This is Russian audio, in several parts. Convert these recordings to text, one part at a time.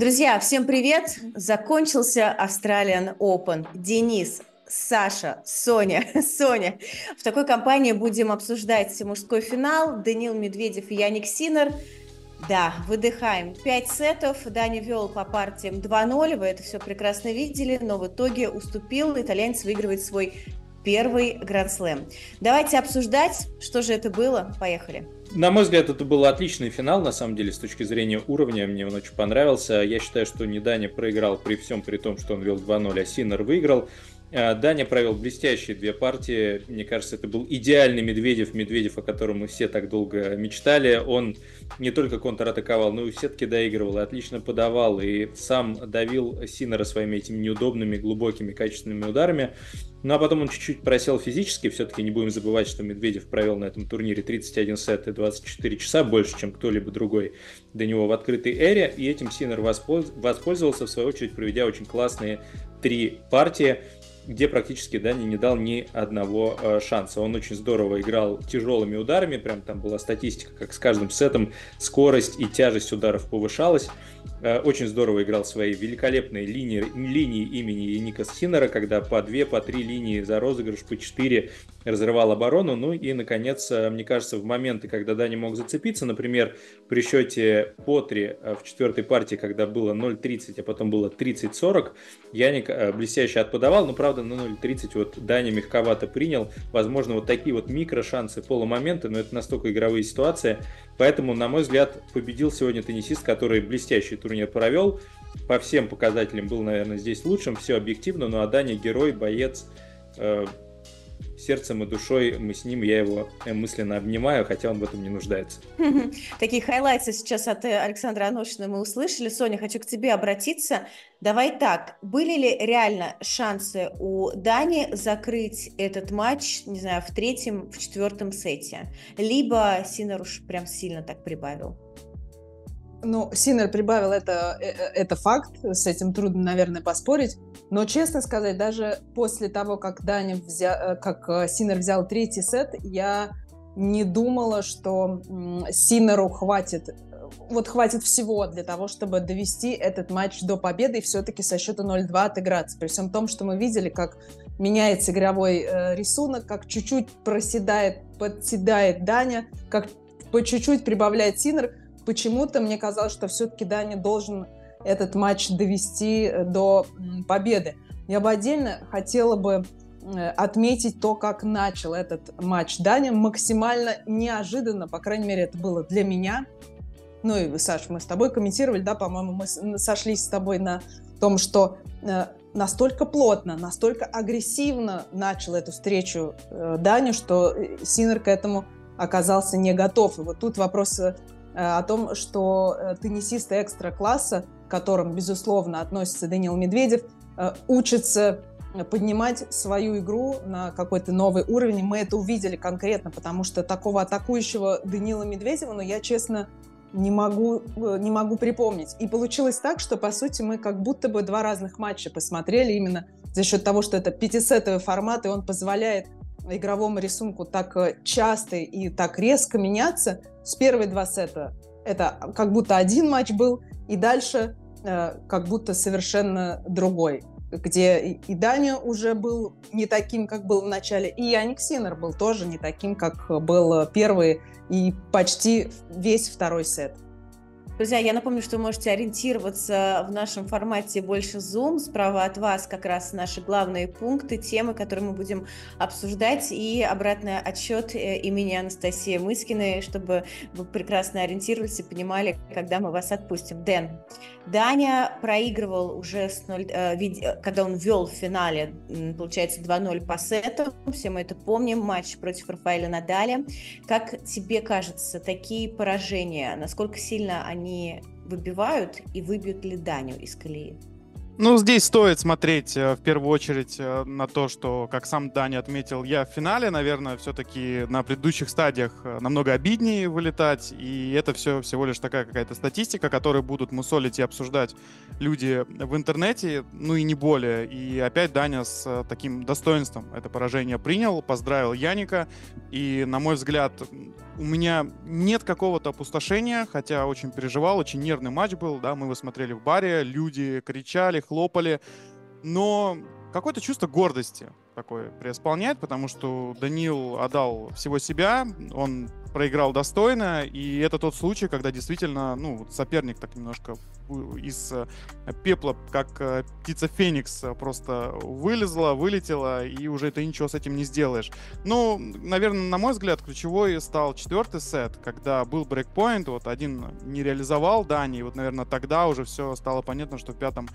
Друзья, всем привет! Закончился Australian Open. Денис, Саша, Соня, Соня. В такой компании будем обсуждать мужской финал. Данил Медведев и Яник Синер. Да, выдыхаем. Пять сетов. Дани вел по партиям 2-0. Вы это все прекрасно видели, но в итоге уступил. Итальянец выигрывает свой первый гранд-слэм. Давайте обсуждать, что же это было. Поехали. На мой взгляд, это был отличный финал, на самом деле, с точки зрения уровня. Мне он очень понравился. Я считаю, что не Даня проиграл при всем, при том, что он вел 2-0, а Синер выиграл. А, Даня провел блестящие две партии. Мне кажется, это был идеальный Медведев, Медведев, о котором мы все так долго мечтали. Он не только контратаковал, но и все-таки доигрывал, и отлично подавал, и сам давил Синера своими этими неудобными, глубокими, качественными ударами. Ну а потом он чуть-чуть просел физически. Все-таки не будем забывать, что Медведев провел на этом турнире 31 сет и 24 часа больше, чем кто-либо другой до него в открытой эре. И этим Синер воспользовался, в свою очередь, проведя очень классные три партии где практически Дани не дал ни одного э, шанса. Он очень здорово играл тяжелыми ударами, прям там была статистика, как с каждым сетом скорость и тяжесть ударов повышалась. Э, очень здорово играл свои великолепные линии, линии имени Ника Синера, когда по две, по три линии за розыгрыш, по четыре разрывал оборону. Ну и, наконец, э, мне кажется, в моменты, когда Дани мог зацепиться, например, при счете по 3 э, в четвертой партии, когда было 0.30, а потом было 30-40, Яник блестяще отподавал, но, правда, на 0.30 вот Дани мягковато принял. Возможно, вот такие вот микрошансы, полумоменты, но это настолько игровые ситуации. Поэтому, на мой взгляд, победил сегодня теннисист, который блестящий турнир провел. По всем показателям был, наверное, здесь лучшим, все объективно, но Адани герой, боец, э, сердцем и душой мы с ним, я его э, мысленно обнимаю, хотя он в этом не нуждается. Такие хайлайты сейчас от э, Александра Аношина мы услышали. Соня, хочу к тебе обратиться. Давай так, были ли реально шансы у Дани закрыть этот матч, не знаю, в третьем, в четвертом сете? Либо Синер уж прям сильно так прибавил? Ну, Синер прибавил это, э, э, это факт, с этим трудно, наверное, поспорить. Но, честно сказать, даже после того, как Даня взял, э, как Синер взял третий сет, я не думала, что Синеру хватит вот хватит всего для того, чтобы довести этот матч до победы и все-таки со счета 0-2 отыграться. При всем том, что мы видели, как меняется игровой э, рисунок, как чуть-чуть проседает, подседает Даня, как по чуть-чуть прибавляет Синер почему-то мне казалось, что все-таки Дани должен этот матч довести э, до победы. Я бы отдельно хотела бы э, отметить то, как начал этот матч Дани максимально неожиданно, по крайней мере, это было для меня. Ну и, Саш, мы с тобой комментировали, да, по-моему, мы сошлись с тобой на том, что э, настолько плотно, настолько агрессивно начал эту встречу Дани, что Синер к этому оказался не готов. И вот тут вопрос о том, что э, теннисисты экстра-класса, к которым, безусловно, относится Даниил Медведев, э, учатся поднимать свою игру на какой-то новый уровень. Мы это увидели конкретно, потому что такого атакующего Данила Медведева, ну, я, честно, не могу, не могу припомнить. И получилось так, что, по сути, мы как будто бы два разных матча посмотрели именно за счет того, что это пятисетовый формат, и он позволяет игровому рисунку так э, часто и так резко меняться. С первые два сета это как будто один матч был, и дальше э, как будто совершенно другой, где и Даня уже был не таким, как был в начале, и Яник Синер был тоже не таким, как был первый и почти весь второй сет. Друзья, я напомню, что вы можете ориентироваться в нашем формате больше Zoom. Справа от вас как раз наши главные пункты, темы, которые мы будем обсуждать, и обратный отчет э, имени Анастасии Мыскиной, чтобы вы прекрасно ориентировались и понимали, когда мы вас отпустим. Дэн, Даня проигрывал уже, с 0, э, э, когда он вел в финале, получается, 2-0 по сету. Все мы это помним. Матч против Рафаэля Надаля. Как тебе кажется, такие поражения, насколько сильно они они выбивают и выбьют ли Даню из колеи? Ну, здесь стоит смотреть э, в первую очередь э, на то, что, как сам Даня отметил, я в финале, наверное, все-таки на предыдущих стадиях э, намного обиднее вылетать, и это все всего лишь такая какая-то статистика, которую будут мусолить и обсуждать люди в интернете, ну и не более. И опять Даня с таким достоинством это поражение принял, поздравил Яника, И, на мой взгляд, у меня нет какого-то опустошения, хотя очень переживал, очень нервный матч был, да, мы его смотрели в баре, люди кричали, хлопали, но какое-то чувство гордости такое преисполняет, потому что Данил отдал всего себя, он проиграл достойно, и это тот случай, когда действительно, ну, соперник так немножко из э, пепла, как э, птица Феникс, э, просто вылезла, вылетела, и уже ты ничего с этим не сделаешь. Ну, наверное, на мой взгляд, ключевой стал четвертый сет, когда был брейкпоинт, вот один не реализовал Дани, и вот, наверное, тогда уже все стало понятно, что в пятом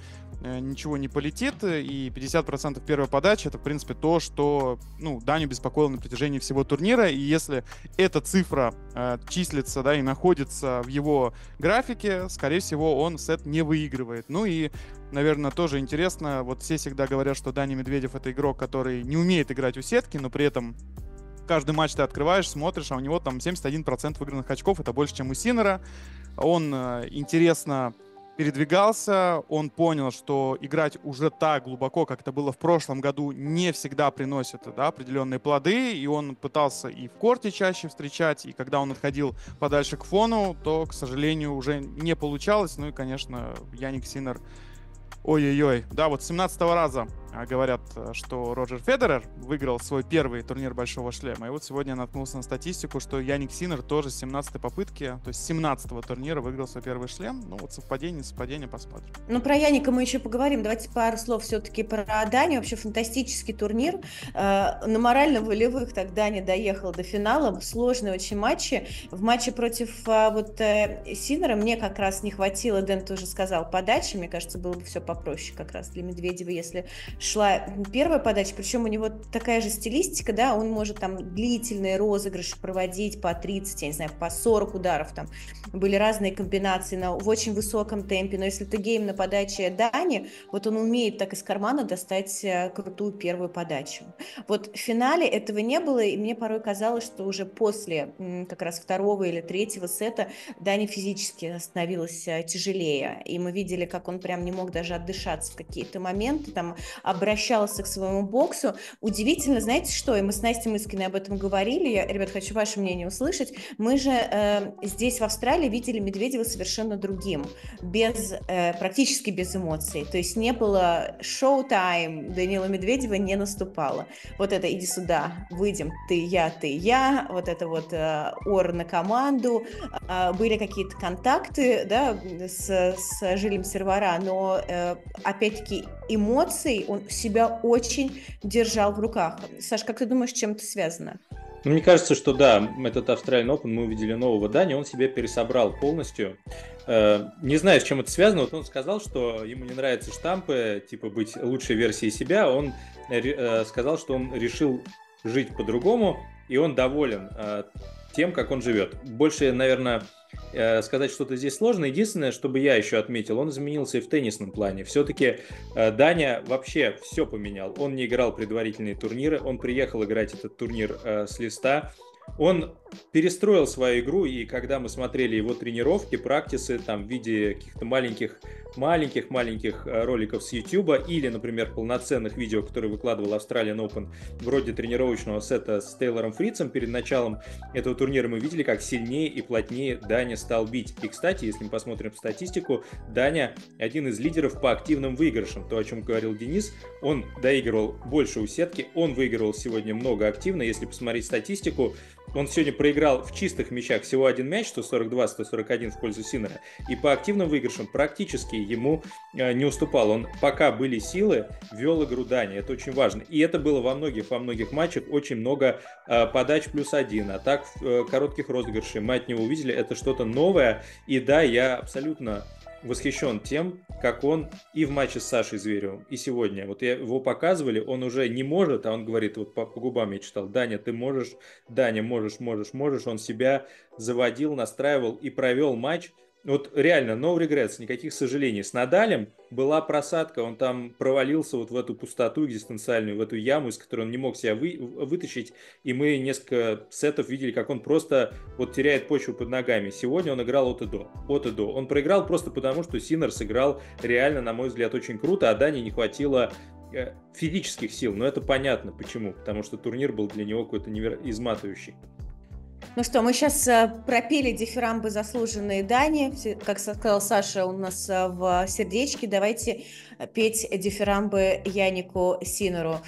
ничего не полетит, и 50% первой подачи это, в принципе, то, что, ну, Даню беспокоило на протяжении всего турнира, и если эта цифра э, числится, да, и находится в его графике, скорее всего, он сет не выигрывает. Ну и, наверное, тоже интересно, вот все всегда говорят, что Дани Медведев это игрок, который не умеет играть у сетки, но при этом каждый матч ты открываешь, смотришь, а у него там 71% выигранных очков, это больше, чем у Синера. Он э, интересно передвигался, он понял, что играть уже так глубоко, как это было в прошлом году, не всегда приносит да, определенные плоды, и он пытался и в корте чаще встречать, и когда он отходил подальше к фону, то, к сожалению, уже не получалось. Ну и, конечно, Яник Синер Ой-ой-ой. Да, вот 17 раза говорят, э, что Роджер Федерер выиграл свой первый турнир Большого Шлема. И вот сегодня я наткнулся на статистику, что Яник Синер тоже с 17 попытки, то есть 17 турнира выиграл свой первый шлем. Ну вот совпадение, совпадение, посмотрим. Ну про Яника мы еще поговорим. Давайте пару слов все-таки про Даню. Вообще фантастический турнир. Э, на морально-волевых так Даня доехал до финала. Сложные очень матчи. В матче против э, вот Синера мне как раз не хватило, Дэн тоже сказал, подачи. Мне кажется, было бы все попроще как раз для Медведева, если шла первая подача, причем у него такая же стилистика, да, он может там длительные розыгрыши проводить по 30, я не знаю, по 40 ударов, там. Были разные комбинации на, в очень высоком темпе, но если ты гейм на подаче Дани, вот он умеет так из кармана достать э, крутую первую подачу. Вот в финале этого не было, и мне порой казалось, что уже после как раз второго или третьего сета Дани физически становилось э, тяжелее, и мы видели, как он прям не мог даже отдышаться в какие-то моменты, там обращался к своему боксу. Удивительно, знаете что, и мы с Настей Мыскиной об этом говорили, я, ребят, хочу ваше мнение услышать. Мы же э, здесь в Австралии видели Медведева совершенно другим, без, э, практически без эмоций. То есть не было шоу-тайм, Данила Медведева не наступало. Вот это «иди сюда, выйдем, ты, я, ты, я», вот это вот э, ор на команду, э, были какие-то контакты, да, с, с жильем сервера, но э, опять-таки эмоций он себя очень держал в руках. Саш, как ты думаешь, чем это связано? Ну, мне кажется, что да, этот Australian Open, мы увидели нового Дани, он себя пересобрал полностью. Э, не знаю, с чем это связано, вот он сказал, что ему не нравятся штампы, типа быть лучшей версией себя, он э, сказал, что он решил жить по-другому, и он доволен э, тем, как он живет. Больше, наверное, Э, сказать что-то здесь сложно. Единственное, чтобы я еще отметил, он изменился и в теннисном плане. Все-таки э, Даня вообще все поменял. Он не играл предварительные турниры, он приехал играть этот турнир э, с листа. Он перестроил свою игру, и когда мы смотрели его тренировки, практисы там в виде каких-то маленьких маленьких-маленьких э, роликов с YouTube или, например, полноценных видео, которые выкладывал Australian Open, вроде тренировочного сета с Тейлором Фрицем перед началом этого турнира, мы видели, как сильнее и плотнее Даня стал бить. И, кстати, если мы посмотрим статистику, Даня один из лидеров по активным выигрышам. То, о чем говорил Денис, он доигрывал больше у сетки, он выигрывал сегодня много активно. Если посмотреть статистику, он сегодня проиграл в чистых мячах всего один мяч, 142-141 в пользу Синера. И по активным выигрышам практически ему э, не уступал. Он пока были силы, вел игру Дани. Это очень важно. И это было во многих, во многих матчах. Очень много э, подач плюс один, а так э, коротких розыгрышей. Мы от него увидели. Это что-то новое. И да, я абсолютно восхищен тем, как он и в матче с Сашей Зверевым, и сегодня. Вот его показывали, он уже не может, а он говорит, вот по, по губам я читал, Даня, ты можешь, Даня, можешь, можешь, можешь. Он себя заводил, настраивал и провел матч – вот реально, no regrets, никаких сожалений. С Надалем была просадка, он там провалился вот в эту пустоту экзистенциальную, в эту яму, из которой он не мог себя вы, вытащить, и мы несколько сетов видели, как он просто вот теряет почву под ногами. Сегодня он играл от и до, от и до. Он проиграл просто потому, что Синер сыграл реально, на мой взгляд, очень круто, а Дани не хватило э, физических сил, но это понятно почему, потому что турнир был для него какой-то невер... изматывающий. Ну что, мы сейчас э, пропели дифирамбы заслуженные Дани. Как сказал Саша, у нас э, в сердечке. Давайте петь дифирамбы Янику Синеру.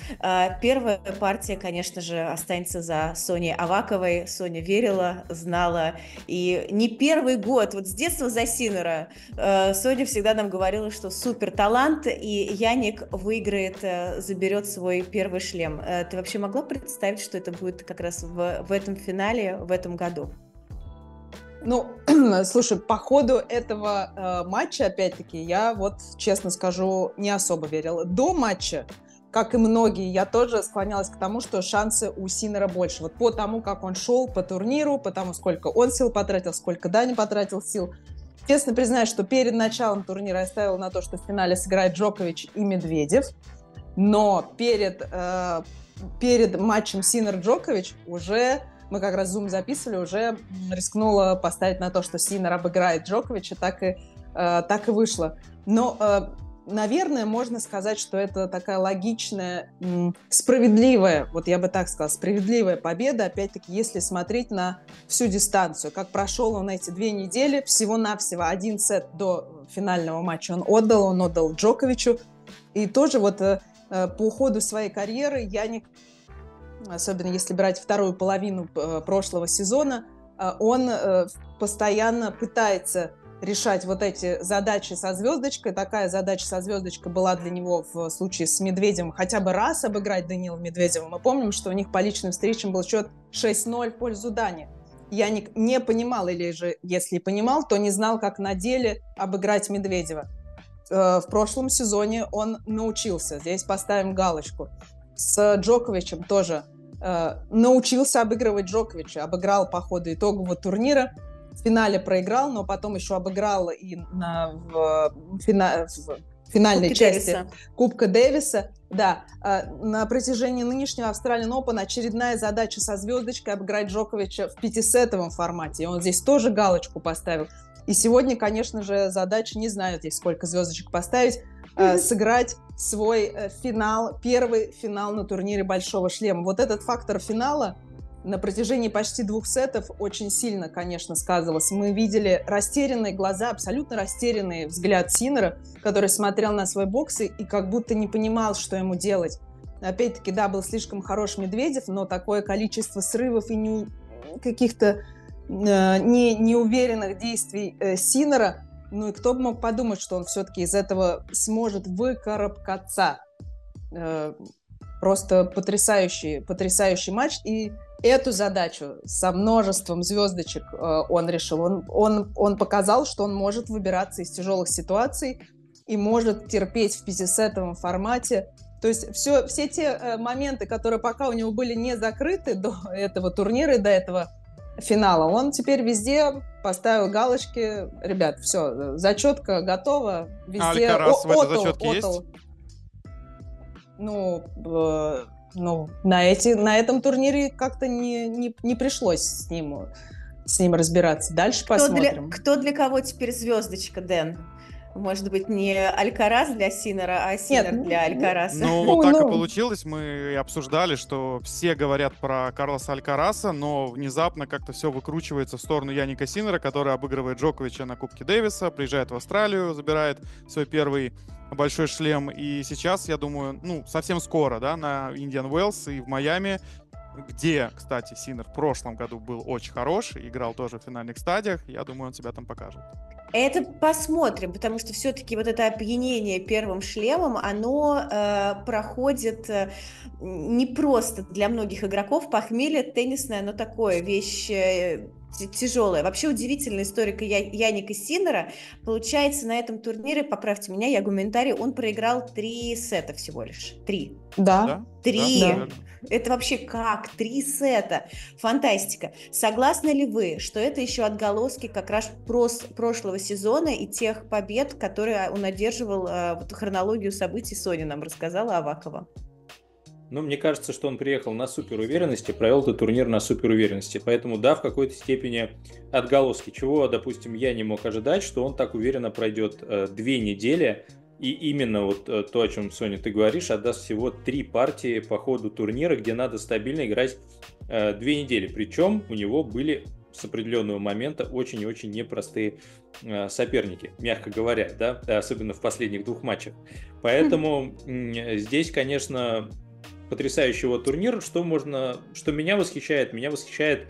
Первая партия, конечно же, останется за Соней Аваковой. Соня верила, знала. И не первый год, вот с детства за Синера, Соня всегда нам говорила, что супер талант, и Яник выиграет, э, заберет свой первый шлем. Э, ты вообще могла представить, что это будет как раз в, в этом финале, в этом году? Ну, слушай, по ходу этого э, матча, опять-таки, я вот, честно скажу, не особо верила. До матча, как и многие, я тоже склонялась к тому, что шансы у Синера больше. Вот по тому, как он шел по турниру, по тому, сколько он сил потратил, сколько Дани потратил сил. Честно признаюсь, что перед началом турнира я ставила на то, что в финале сыграет Джокович и Медведев. Но перед, э, перед матчем Синер-Джокович уже мы как раз Zoom записывали, уже рискнула поставить на то, что Синер обыграет Джоковича, так и, э, так и вышло. Но, э, наверное, можно сказать, что это такая логичная, справедливая, вот я бы так сказала, справедливая победа, опять-таки, если смотреть на всю дистанцию. Как прошел он эти две недели, всего-навсего один сет до финального матча он отдал, он отдал Джоковичу. И тоже вот э, э по уходу своей карьеры Яник особенно если брать вторую половину э, прошлого сезона, э, он э, постоянно пытается решать вот эти задачи со звездочкой. Такая задача со звездочкой была для него в случае с Медведевым. Хотя бы раз обыграть Данила Медведева. Мы помним, что у них по личным встречам был счет 6-0 в пользу Дани. Я не, не понимал, или же если понимал, то не знал, как на деле обыграть Медведева. В прошлом сезоне он научился. Здесь поставим галочку. С Джоковичем тоже э, научился обыгрывать Джоковича, обыграл по ходу итогового турнира, в финале проиграл, но потом еще обыграл и на, в, фина, в финальной Кубки части Дэвиса. Кубка Дэвиса. Да, э, на протяжении нынешнего Australian Open очередная задача со звездочкой обыграть Джоковича в пятисетовом формате. И он здесь тоже галочку поставил. И сегодня, конечно же, задача, не знаю здесь сколько звездочек поставить, э, сыграть свой э, финал, первый финал на турнире Большого Шлема. Вот этот фактор финала на протяжении почти двух сетов очень сильно, конечно, сказывался. Мы видели растерянные глаза, абсолютно растерянный взгляд Синера, который смотрел на свой бокс и, и как будто не понимал, что ему делать. Опять-таки, да, был слишком хорош Медведев, но такое количество срывов и не, каких-то э, не, неуверенных действий э, Синера ну и кто бы мог подумать, что он все-таки из этого сможет выкарабкаться. Э, просто потрясающий, потрясающий матч. И эту задачу со множеством звездочек э, он решил. Он, он, он показал, что он может выбираться из тяжелых ситуаций и может терпеть в пятисетовом формате. То есть все, все те э, моменты, которые пока у него были не закрыты до этого турнира и до этого финала. Он теперь везде поставил галочки. Ребят, все, зачетка готова. Везде. А Алькарас в этой зачетке есть? Ну, э, ну на, эти, на этом турнире как-то не, не, не пришлось с ним, с ним разбираться. Дальше кто посмотрим. Для, кто для кого теперь звездочка, Дэн? Может быть, не Алькарас для Синера, а Синер Нет, для Алькараса. Ну, ну, так ну... и получилось. Мы обсуждали, что все говорят про Карлоса Алькараса, но внезапно как-то все выкручивается в сторону Яника Синера, который обыгрывает Джоковича на Кубке Дэвиса, приезжает в Австралию, забирает свой первый большой шлем. И сейчас, я думаю, ну, совсем скоро, да, на Индиан Уэллс и в Майами где, кстати, Синер в прошлом году был очень хорош, играл тоже в финальных стадиях. Я думаю, он себя там покажет. Это посмотрим, потому что все-таки вот это опьянение первым шлемом, оно э, проходит э, не просто для многих игроков. Похмелье теннисное, оно такое, вещь э, тяжелая. Вообще удивительная история Я, Яника Синера. Получается, на этом турнире, поправьте меня, я гуманитарий, он проиграл три сета всего лишь. Три. Да. Три. Да. Это вообще как? Три сета. Фантастика. Согласны ли вы, что это еще отголоски как раз прос- прошлого сезона и тех побед, которые он одерживал, э, вот хронологию событий Соня нам рассказала Авакова? Ну, мне кажется, что он приехал на суперуверенности, провел этот турнир на суперуверенности. Поэтому, да, в какой-то степени отголоски. Чего, допустим, я не мог ожидать, что он так уверенно пройдет э, две недели и именно вот э, то, о чем, Соня, ты говоришь, отдаст всего три партии по ходу турнира, где надо стабильно играть э, две недели. Причем у него были с определенного момента очень и очень непростые э, соперники, мягко говоря, да, особенно в последних двух матчах. Поэтому здесь, конечно, потрясающий его турнир. Что можно, что меня восхищает? Меня восхищает,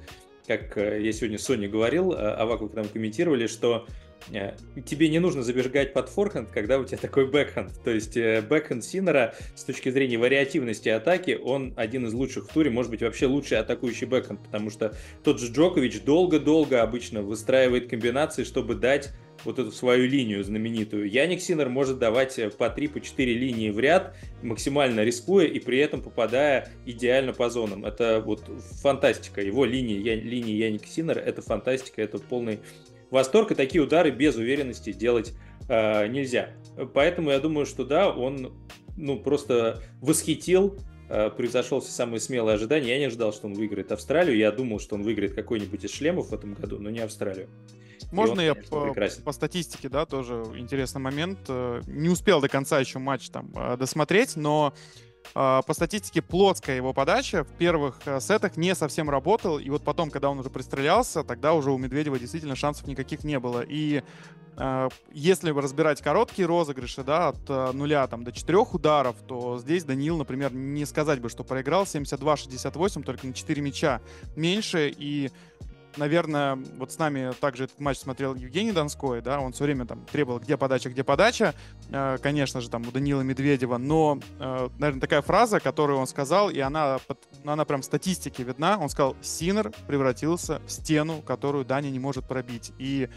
как э, я сегодня с Соней говорил, а вы когда мы комментировали, что Э, тебе не нужно забежать под форхенд, когда у тебя такой бэкхенд. То есть э, бэкхенд Синера с точки зрения вариативности атаки, он один из лучших в туре, может быть вообще лучший атакующий бэкхенд, потому что тот же Джокович долго-долго обычно выстраивает комбинации, чтобы дать вот эту свою линию знаменитую. Яник Синер может давать э, по 3 по 4 линии в ряд, максимально рискуя и при этом попадая идеально по зонам. Это вот фантастика. Его линии, я, линии Яника Синера, это фантастика, это полный восторг, и такие удары без уверенности делать э, нельзя. Поэтому я думаю, что да, он ну, просто восхитил, э, превзошел все самые смелые ожидания. Я не ожидал, что он выиграет Австралию. Я думал, что он выиграет какой-нибудь из шлемов в этом году, но не Австралию. Можно я по, по статистике, да, тоже интересный момент. Э, не успел до конца еще матч там э, досмотреть, но а, по статистике плотская его подача в первых э, сетах не совсем работал, и вот потом, когда он уже пристрелялся, тогда уже у Медведева действительно шансов никаких не было. И э, если разбирать короткие розыгрыши, да, от э, нуля там до четырех ударов, то здесь Даниил, например, не сказать бы, что проиграл 72-68, только на 4 мяча меньше, и наверное, вот с нами также этот матч смотрел Евгений Донской, да, он все время там требовал, где подача, где подача, э, конечно же, там у Данила Медведева, но, э, наверное, такая фраза, которую он сказал, и она, она прям в статистике видна, он сказал, Синер превратился в стену, которую Дани не может пробить, и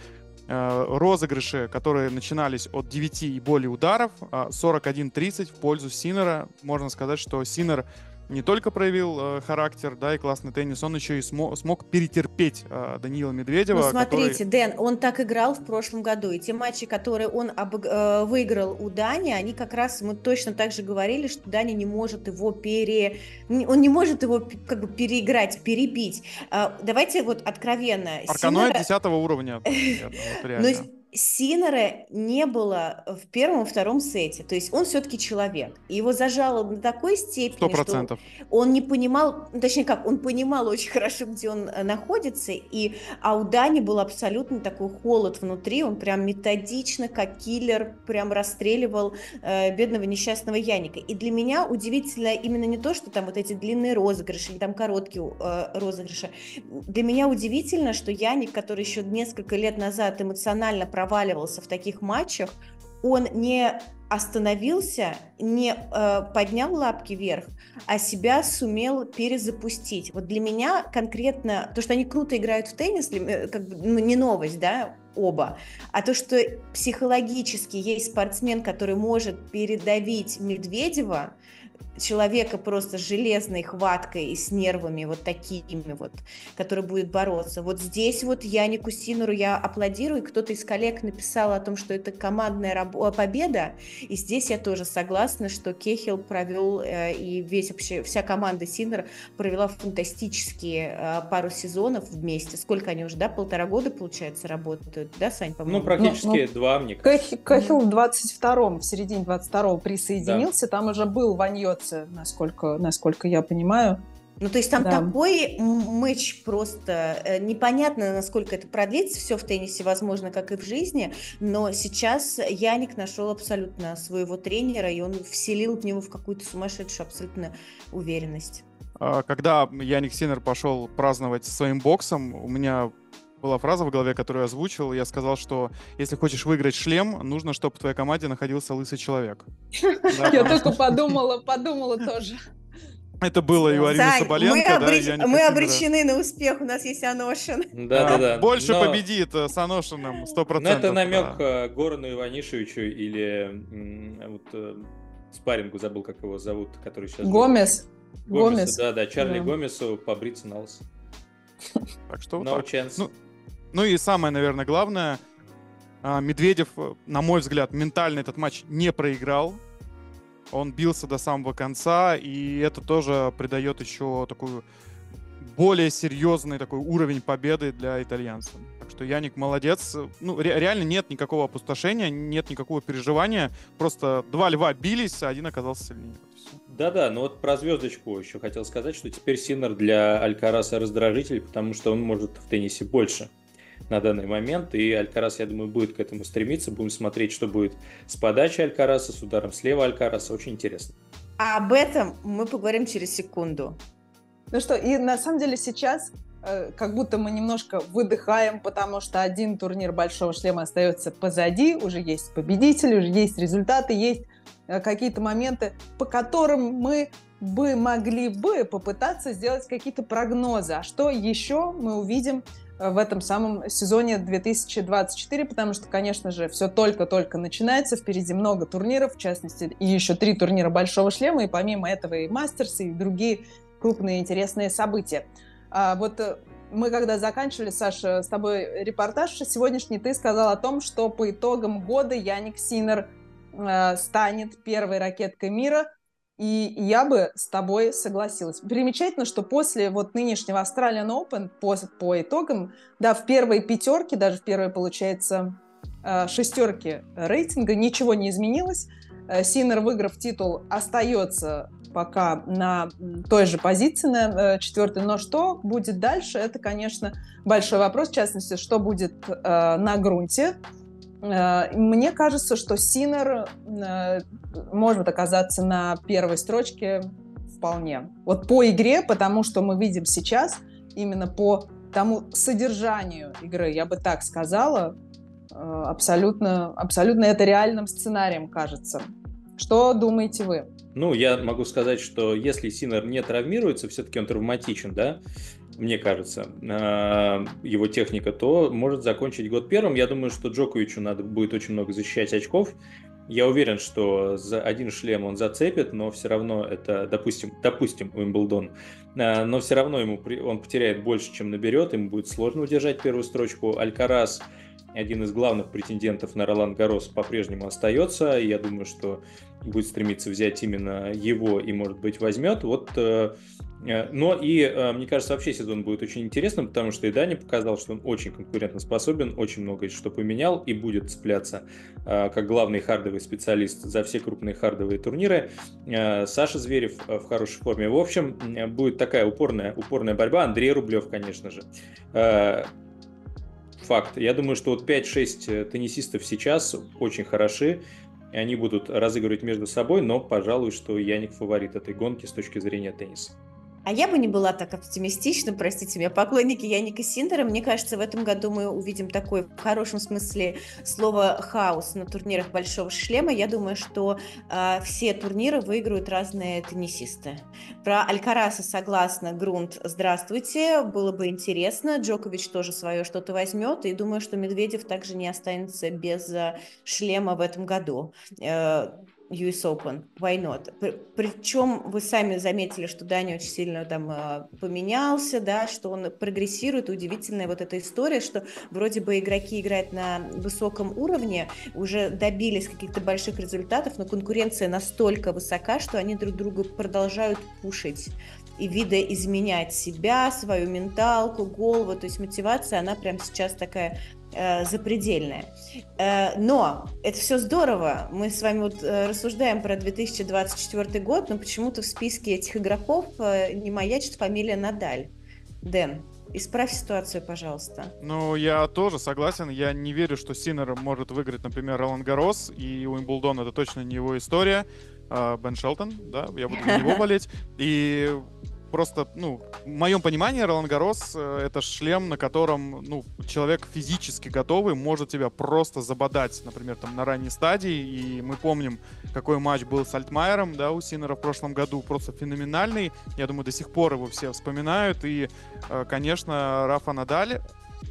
э, розыгрыши, которые начинались от 9 и более ударов, 41-30 в пользу Синера, можно сказать, что Синер не только проявил э, характер, да, и классный теннис, он еще и смо- смог перетерпеть э, Даниила Медведева. Ну, смотрите, который... Дэн, он так играл в прошлом году, и те матчи, которые он об- э, выиграл у Дани, они как раз, мы точно так же говорили, что Дани не может его пере... Он не может его как бы переиграть, перебить. Э, давайте вот откровенно. Арканоид Синера... 10 уровня. Синера не было в первом и втором сете. То есть он все-таки человек. Его зажало до такой степени, 100%. что он не понимал, ну, точнее как, он понимал очень хорошо, где он э, находится, и а у Дани был абсолютно такой холод внутри, он прям методично, как киллер, прям расстреливал э, бедного несчастного Яника. И для меня удивительно именно не то, что там вот эти длинные розыгрыши или там короткие э, розыгрыши. Для меня удивительно, что Яник, который еще несколько лет назад эмоционально проваливался в таких матчах, он не остановился, не э, поднял лапки вверх, а себя сумел перезапустить. Вот для меня конкретно то, что они круто играют в теннис, э, как бы, ну, не новость, да, оба, а то, что психологически есть спортсмен, который может передавить Медведева, человека просто с железной хваткой и с нервами вот такими вот, который будет бороться. Вот здесь вот Янику Синеру я аплодирую, кто-то из коллег написал о том, что это командная раб- победа, и здесь я тоже согласна, что Кехил провел э, и весь вообще вся команда Синер провела фантастические э, пару сезонов вместе. Сколько они уже, да, полтора года, получается, работают, да, Сань, по-моему? Ну, практически ну, ну, два, мне кажется. Кехил в 22-м, в середине 22-го присоединился, да. там уже был Ваньот ситуация, насколько, насколько я понимаю. Ну, то есть там да. такой матч просто э, непонятно, насколько это продлится. Все в теннисе возможно, как и в жизни. Но сейчас Яник нашел абсолютно своего тренера, и он вселил в него в какую-то сумасшедшую абсолютно уверенность. А, когда Яник Синер пошел праздновать своим боксом, у меня была фраза в голове, которую я озвучил. Я сказал, что если хочешь выиграть шлем, нужно, чтобы в твоей команде находился лысый человек. Я только подумала, подумала тоже. Это было и у Арины Соболенко, мы, обреч... мы обречены на успех, у нас есть Аношин. Да, да, да. Больше Но... победит э, с Аношиным, сто процентов. Но это намек да. Э, Горану Иванишевичу или вот э, спаррингу, забыл, как его зовут, который сейчас... Гомес. Гомес. Да, да, Чарли да. Гомесу побриться на лысо. Так что no chance. Ну, ну и самое, наверное, главное, а, Медведев, на мой взгляд, ментально этот матч не проиграл. Он бился до самого конца, и это тоже придает еще такую более серьезный такой уровень победы для итальянцев. Так что Яник молодец. Ну, ре- реально нет никакого опустошения, нет никакого переживания. Просто два льва бились, а один оказался сильнее. Да-да, но вот про звездочку еще хотел сказать, что теперь Синер для Алькараса раздражитель, потому что он может в теннисе больше на данный момент, и Алькарас, я думаю, будет к этому стремиться. Будем смотреть, что будет с подачей Алькараса, с ударом слева Алькараса. Очень интересно. А об этом мы поговорим через секунду. Ну что, и на самом деле сейчас э, как будто мы немножко выдыхаем, потому что один турнир Большого Шлема остается позади, уже есть победители, уже есть результаты, есть э, какие-то моменты, по которым мы бы могли бы попытаться сделать какие-то прогнозы. А что еще мы увидим в этом самом сезоне 2024, потому что, конечно же, все только-только начинается, впереди много турниров, в частности, и еще три турнира Большого Шлема, и помимо этого и Мастерс, и другие крупные интересные события. А вот э, мы когда заканчивали, Саша, с тобой репортаж сегодняшний, ты сказал о том, что по итогам года Яник Синер э, станет первой ракеткой мира, и я бы с тобой согласилась. Примечательно, что после вот нынешнего Australian Open, по, по итогам, да, в первой пятерке, даже в первой, получается, э, шестерке рейтинга ничего не изменилось. Э, Синер, выиграв титул, остается пока на той же позиции, на э, четвертой. Но что будет дальше, это, конечно, большой вопрос. В частности, что будет на грунте. Э, мне кажется, что Синер э, может оказаться на первой строчке вполне. Вот по игре, потому что мы видим сейчас, именно по тому содержанию игры, я бы так сказала, э, абсолютно, абсолютно это реальным сценарием кажется. Что думаете вы? Ну, я могу сказать, что если Синер не травмируется, все-таки он травматичен, да, мне кажется, а, его техника, то может закончить год первым. Я думаю, что Джоковичу надо будет очень много защищать очков. Я уверен, что за один шлем он зацепит, но все равно это, допустим, допустим, Уимблдон, а, но все равно ему он потеряет больше, чем наберет, ему будет сложно удержать первую строчку. Алькарас один из главных претендентов на Ролан Гарос по-прежнему остается. Я думаю, что будет стремиться взять именно его и, может быть, возьмет. Вот, э, э, но и, э, мне кажется, вообще сезон будет очень интересным, потому что и Дани показал, что он очень конкурентоспособен, очень много что поменял и будет цепляться как главный хардовый специалист за все крупные хардовые турниры. Саша Зверев в хорошей форме. В общем, будет такая упорная, упорная борьба. Андрей Рублев, конечно же факт. Я думаю, что вот 5-6 теннисистов сейчас очень хороши и они будут разыгрывать между собой, но, пожалуй, что Яник фаворит этой гонки с точки зрения тенниса. А я бы не была так оптимистична, простите меня, поклонники Яника Синдера. Мне кажется, в этом году мы увидим такой, в хорошем смысле слова, хаос на турнирах Большого Шлема. Я думаю, что э, все турниры выиграют разные теннисисты. Про Алькараса согласна, Грунт, здравствуйте, было бы интересно. Джокович тоже свое что-то возьмет, и думаю, что Медведев также не останется без э, шлема в этом году. Э, US Open, why not? Причем вы сами заметили, что Дани очень сильно там а, поменялся, да, что он прогрессирует. Удивительная вот эта история, что вроде бы игроки играют на высоком уровне, уже добились каких-то больших результатов, но конкуренция настолько высока, что они друг друга продолжают пушить и видоизменять себя, свою менталку, голову, то есть мотивация, она прям сейчас такая э, запредельная. Э, но это все здорово. Мы с вами вот э, рассуждаем про 2024 год, но почему-то в списке этих игроков э, не маячит фамилия Надаль. Дэн, Исправь ситуацию, пожалуйста. Ну, я тоже согласен. Я не верю, что Синер может выиграть, например, Ролан Гарос, и Уимблдон это точно не его история. А, Бен Шелтон, да, я буду на него болеть. И просто, ну, в моем понимании, Ролан Гарос э, это шлем, на котором, ну, человек физически готовый может тебя просто забодать, например, там на ранней стадии. И мы помним, какой матч был с Альтмайером, да, у Синера в прошлом году, просто феноменальный. Я думаю, до сих пор его все вспоминают. И, э, конечно, Рафа Надаль,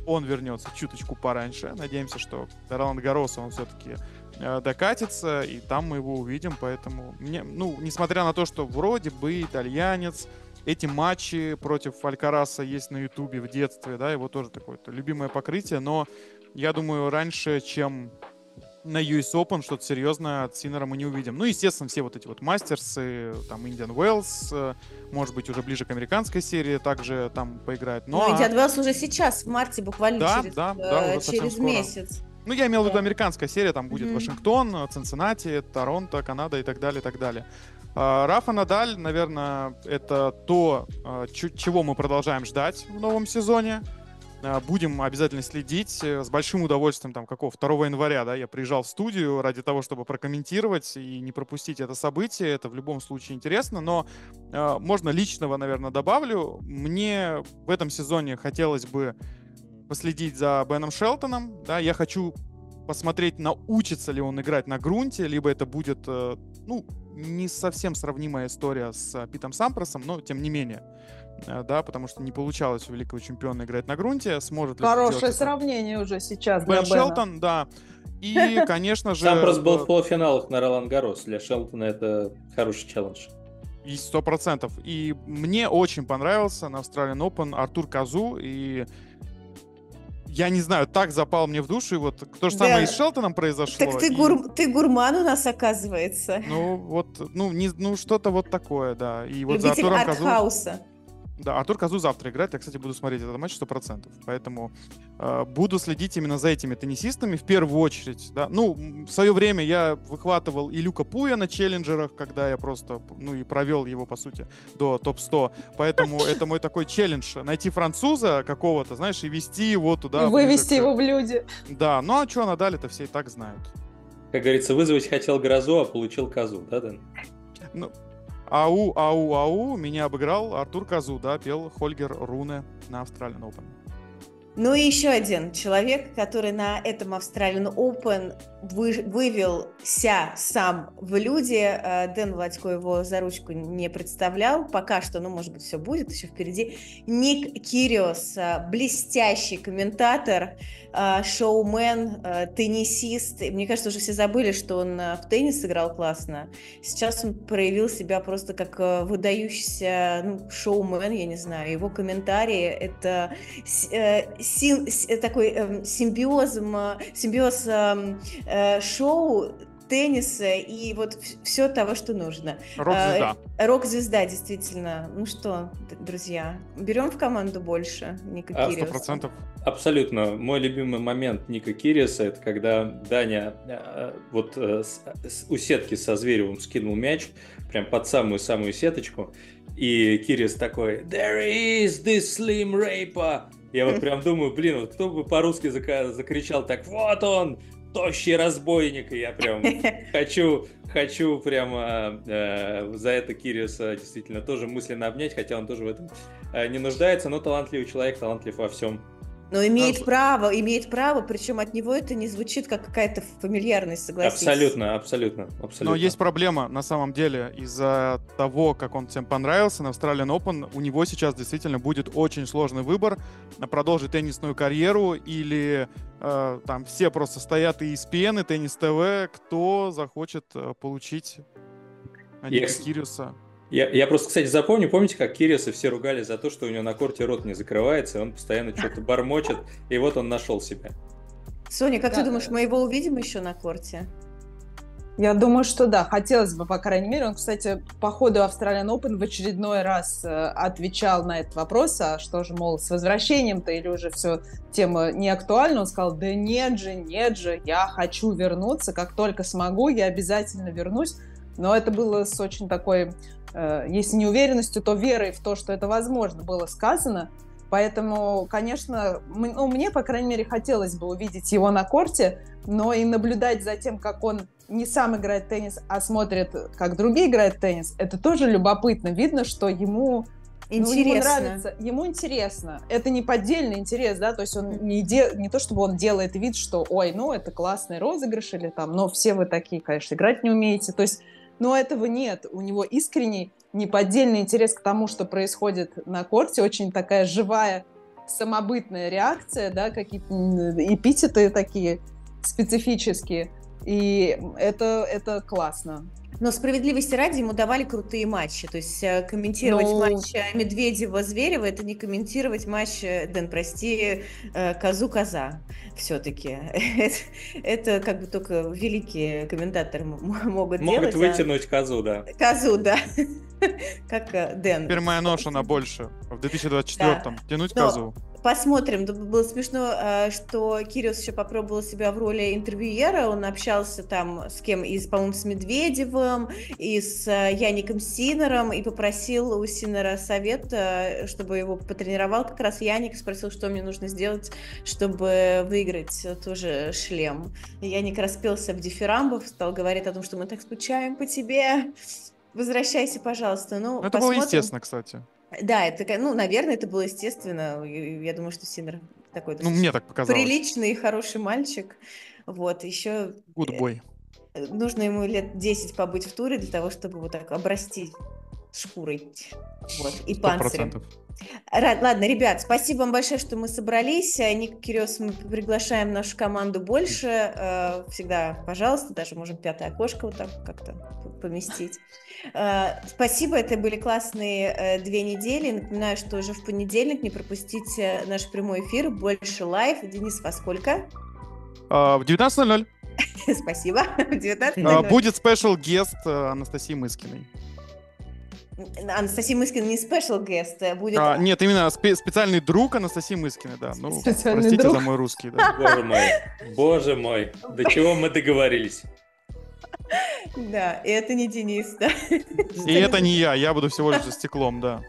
он вернется чуточку пораньше. Надеемся, что Ролан Гароса он все-таки э, докатится, и там мы его увидим, поэтому мне, ну, несмотря на то, что вроде бы итальянец, эти матчи против Алькараса есть на Ютубе в детстве, да, его тоже такое -то любимое покрытие, но я думаю, раньше, чем на US Open что-то серьезное от Синера мы не увидим. Ну, естественно, все вот эти вот мастерсы, там, Indian Wells, э, может быть, уже ближе к американской серии также там поиграет. Но ну, Indian Wells уже сейчас, в марте, буквально да, через, да, да, э, через месяц. Ну, я имел в виду американская серия, там будет mm-hmm. Вашингтон, Цинциннати, Торонто, Канада и так далее, и так далее. А, Рафа Надаль, наверное, это то, а, чего мы продолжаем ждать в новом сезоне. А, будем обязательно следить э, с большим удовольствием, там, какого 2 января, да, я приезжал в студию ради того, чтобы прокомментировать и не пропустить это событие, это в любом случае интересно, но э, можно личного, наверное, добавлю. Мне в этом сезоне хотелось бы последить за Беном Шелтоном, да, я хочу посмотреть, научится ли он играть на грунте, либо это будет, э, ну, не совсем сравнимая история с Питом Сампросом, но тем не менее. Э, да, потому что не получалось у великого чемпиона играть на грунте. Сможет ли Хорошее сравнение это? уже сейчас Бен Шелтон, да. И, конечно же... Сампрос был в полуфиналах на Ролан Гарос. Для Шелтона это хороший челлендж. И сто процентов. И мне очень понравился на Australian Open Артур Казу. И я не знаю, так запал мне в душу, и вот то же да. самое и с Шелтоном произошло. Так ты, и... гур... ты гурман у нас, оказывается. Ну, вот, ну, не, ну что-то вот такое, да. И вот Любитель за Артуром Казу... Да, Артур Казу завтра играет. Я, кстати, буду смотреть этот матч 100%. Поэтому э, буду следить именно за этими теннисистами в первую очередь. Да. Ну, в свое время я выхватывал и Люка Пуя на челленджерах, когда я просто, ну, и провел его, по сути, до топ-100. Поэтому это мой такой челлендж. Найти француза какого-то, знаешь, и вести его туда. И вывести его в люди. Да, ну а что Надаль-то все и так знают. Как говорится, вызвать хотел грозу, а получил козу, да, Дэн? Ну, Ау, ау, ау, меня обыграл Артур Казу, да, пел Хольгер Руне на Australian Open. Ну и еще один человек, который на этом Australian Open вы, вывелся сам в люди. Э, Дэн Владько его за ручку не представлял. Пока что, ну, может быть, все будет еще впереди. Ник Кириос, э, блестящий комментатор, э, шоумен, теннисист. Мне кажется, уже все забыли, что он в теннис играл классно. Сейчас он проявил себя просто как выдающийся ну, шоумен, я не знаю. Его комментарии — это син, такой эм, симбиоз, симбиоз эм, Э, шоу тенниса и вот все того, что нужно. Рок-звезда. Э, рок-звезда, действительно. Ну что, друзья, берем в команду больше Ника а, Кириуса? процентов. Абсолютно. Мой любимый момент Ника Кириуса, это когда Даня э, вот у сетки со Зверевым скинул мяч прям под самую-самую сеточку, и Кириус такой «There is this slim raper!» Я вот прям думаю, блин, вот кто бы по-русски закричал так «Вот он! тощий разбойник, и я прям хочу, хочу прямо э, за это Кириуса действительно тоже мысленно обнять, хотя он тоже в этом э, не нуждается, но талантливый человек, талантлив во всем. Но имеет а... право, имеет право, причем от него это не звучит как какая-то фамильярность, согласитесь. Абсолютно, абсолютно, абсолютно. Но есть проблема, на самом деле, из-за того, как он всем понравился на Australian Open, у него сейчас действительно будет очень сложный выбор, продолжить теннисную карьеру или э, там все просто стоят и ESPN, и Теннис ТВ, кто захочет э, получить Ника yes. Кириуса. Я, я просто, кстати, запомню, помните, как Кириса все ругали за то, что у него на корте рот не закрывается, и он постоянно что-то бормочет, и вот он нашел себя. Соня, как да. ты думаешь, мы его увидим еще на корте? Я думаю, что да, хотелось бы, по крайней мере. Он, кстати, по ходу Australian Open в очередной раз э, отвечал на этот вопрос, а что же, мол, с возвращением-то или уже все, тема не актуальна? Он сказал, да нет же, нет же, я хочу вернуться, как только смогу, я обязательно вернусь. Но это было с очень такой Э, если не уверенностью, то верой в то, что это возможно, было сказано. Поэтому, конечно, ну, мне, по крайней мере, хотелось бы увидеть его на корте, но и наблюдать за тем, как он не сам играет в теннис, а смотрит, как другие играют в теннис, это тоже любопытно. Видно, что ему Интересно. Ну, ему нравится, ему интересно. Это не поддельный интерес, да, то есть он не, де... не то, чтобы он делает вид, что, ой, ну, это классный розыгрыш или там, но все вы такие, конечно, играть не умеете. То есть но этого нет. У него искренний, неподдельный интерес к тому, что происходит на корте, очень такая живая, самобытная реакция, да, какие-то эпитеты такие специфические. И это, это классно. Но справедливости ради ему давали крутые матчи. То есть э, комментировать Ну. матч э, Медведева-Зверева это не комментировать матч, э, Дэн, прости, Козу-Коза. Все-таки. Это, это как бы только великие комментаторы могут, Могут делать. а вытянуть козу, да. Козу, да. Как Дэн. Теперь моя ноша на больше. В 2024-м. Тянуть Но- козу. Посмотрим. Было смешно, э, что Кириус еще попробовал себя в роли интервьюера. Он общался там с кем? И, с, по-моему, с Медведевым, и с э, Яником Синером, и попросил у Синера совет, э, чтобы его потренировал. Как раз Яник спросил, что мне нужно сделать, чтобы выиграть тоже шлем. Яник распелся в дифирамбов, стал говорить о том, что мы так скучаем по тебе. Возвращайся, пожалуйста. Ну, Это было посмотрим. естественно, кстати. Да, это, ну, наверное, это было естественно. Я думаю, что Синер такой Ну, мне так показалось. приличный и хороший мальчик. Вот, еще Гудбой. нужно ему лет 10 побыть в туре для того, чтобы вот так обрасти шкурой. Вот, и Сто панцирем. процентов. Ра- Ладно, ребят, спасибо вам большое, что мы собрались. А, Ник Кирёс, мы приглашаем нашу команду больше. Э, Всегда, пожалуйста, даже можем пятое окошко вот так как-то поместить. Э, Спасибо, это были классные э, две недели. Напоминаю, что уже в понедельник не пропустите наш прямой эфир «Больше live». Денис, во сколько? А, В 19.00 Спасибо. В 19 а, будет special guest э, Анастасии Мыскиной. Анастасия Мыскина не special guest, будет... А, нет, именно спе- специальный друг Анастасии Мыскиной, да. Ну, Специальный простите друг. за мой русский, да. Боже мой, боже мой, до чего мы договорились. Да, и это не Денис, да. И это не я, я буду всего лишь за стеклом, да.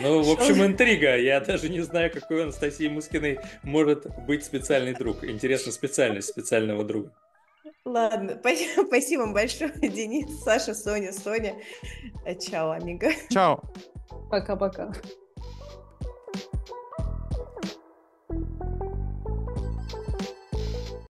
Ну, в общем, интрига. Я даже не знаю, какой у Анастасии Мускиной может быть специальный друг. Интересно, специальность специального друга. Ладно, спасибо, спасибо вам большое, Денис, Саша, Соня, Соня. Э, Чао, амиго. Чао. Пока-пока.